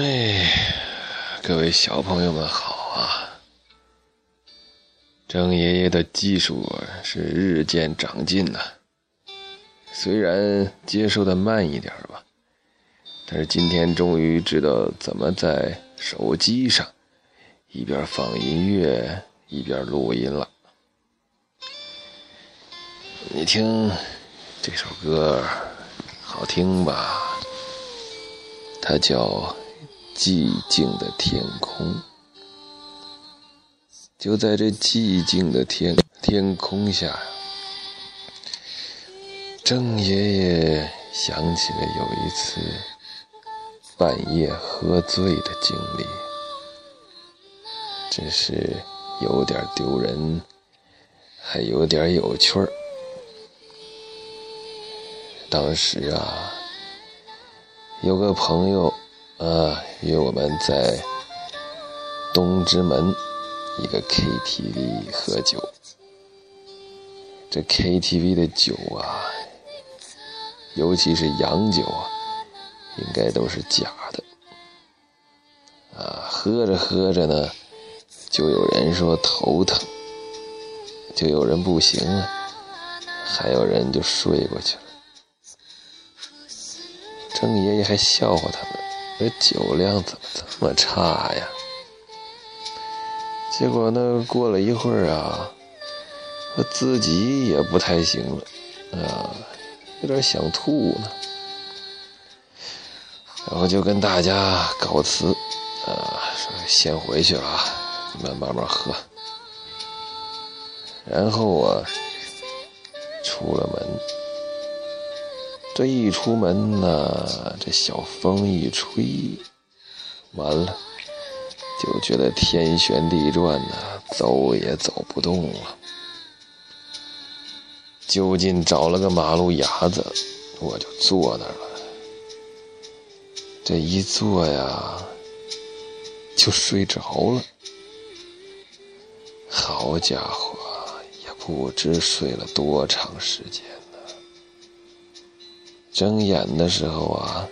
哎，各位小朋友们好啊！郑爷爷的技术是日渐长进呐，虽然接受的慢一点吧，但是今天终于知道怎么在手机上一边放音乐一边录音了。你听这首歌好听吧？它叫。寂静的天空，就在这寂静的天天空下，郑爷爷想起了有一次半夜喝醉的经历，真是有点丢人，还有点有趣儿。当时啊，有个朋友。啊，约我们在东直门一个 KTV 喝酒。这 KTV 的酒啊，尤其是洋酒啊，应该都是假的。啊，喝着喝着呢，就有人说头疼，就有人不行了，还有人就睡过去了。郑爷爷还笑话他们。这酒量怎么这么差呀？结果呢，过了一会儿啊，我自己也不太行了，啊，有点想吐呢。然后就跟大家告辞，啊，说先回去了，你们慢慢喝。然后我出了门。这一出门呢，这小风一吹，完了就觉得天旋地转呢，走也走不动了。就近找了个马路牙子，我就坐那儿了。这一坐呀，就睡着了。好家伙，也不知睡了多长时间。睁眼的时候啊，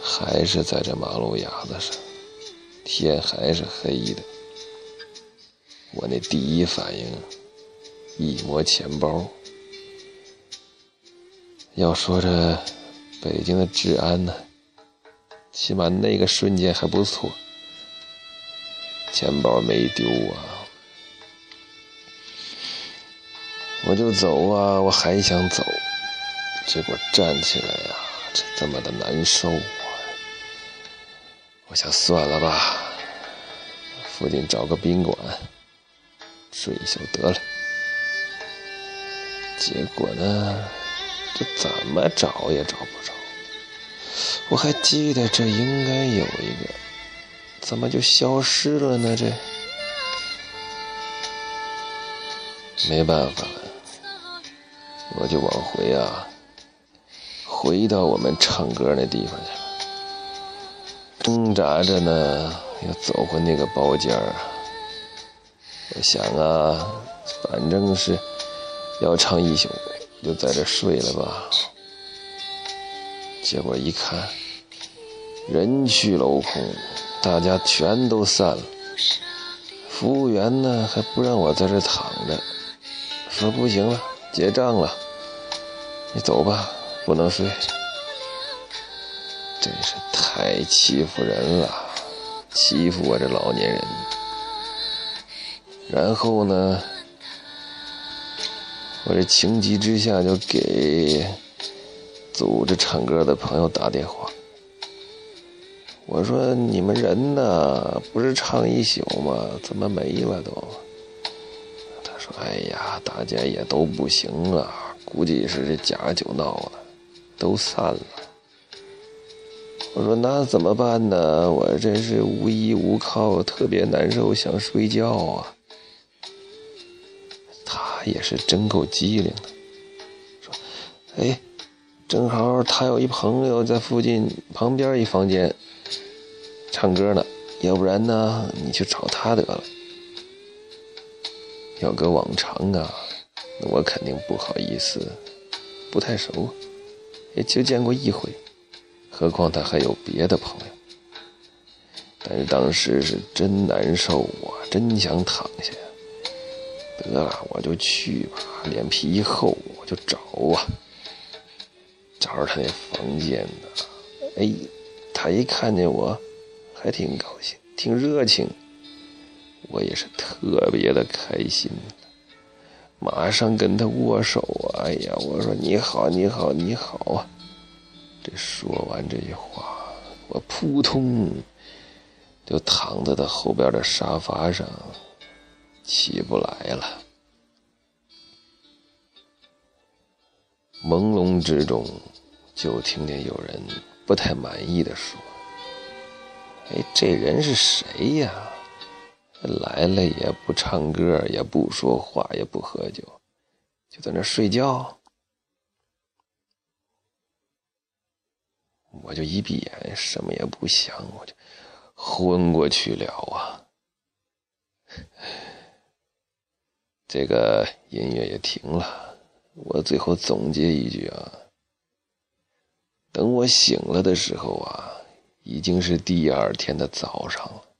还是在这马路牙子上，天还是黑的。我那第一反应，一摸钱包。要说这北京的治安呢，起码那个瞬间还不错，钱包没丢啊。我就走啊，我还想走。结果站起来呀，这这么的难受啊！我想算了吧，附近找个宾馆睡一宿得了。结果呢，这怎么找也找不着。我还记得这应该有一个，怎么就消失了呢？这没办法了，我就往回啊。回到我们唱歌那地方去了，挣扎着呢，要走回那个包间儿。我想啊，反正是要唱一宿，就在这睡了吧。结果一看，人去楼空，大家全都散了。服务员呢还不让我在这躺着，说不行了，结账了，你走吧。不能睡，真是太欺负人了，欺负我这老年人。然后呢，我这情急之下就给组织唱歌的朋友打电话，我说：“你们人呢？不是唱一宿吗？怎么没了都？”他说：“哎呀，大家也都不行了，估计是这假酒闹的。”都散了，我说那怎么办呢？我真是无依无靠，特别难受，想睡觉啊。他也是真够机灵的，说：“哎，正好他有一朋友在附近旁边一房间唱歌呢，要不然呢，你去找他得了。要搁往常啊，我肯定不好意思，不太熟。”也就见过一回，何况他还有别的朋友。但是当时是真难受啊，真想躺下。得了，我就去吧，脸皮一厚，我就找啊，找着他那房间呢。哎，他一看见我，还挺高兴，挺热情。我也是特别的开心，马上跟他握手啊！哎呀，我说你好，你好，你好啊！这说完这句话，我扑通就躺在他后边的沙发上，起不来了。朦胧之中，就听见有人不太满意的说：“哎，这人是谁呀？来了也不唱歌，也不说话，也不喝酒，就在那睡觉。”我就一闭眼，什么也不想，我就昏过去了啊。这个音乐也停了。我最后总结一句啊，等我醒了的时候啊，已经是第二天的早上了，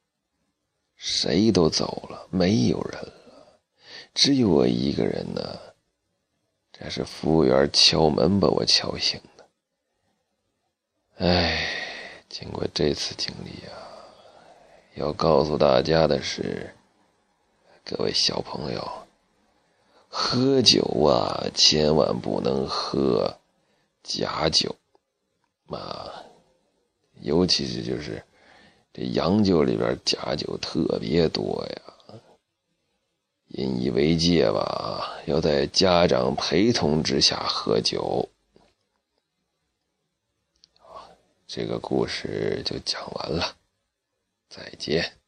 谁都走了，没有人了，只有我一个人呢。这是服务员敲门把我敲醒的。哎，经过这次经历啊，要告诉大家的是，各位小朋友。喝酒啊，千万不能喝假酒，啊，尤其是就是这洋酒里边假酒特别多呀。引以为戒吧，要在家长陪同之下喝酒。这个故事就讲完了，再见。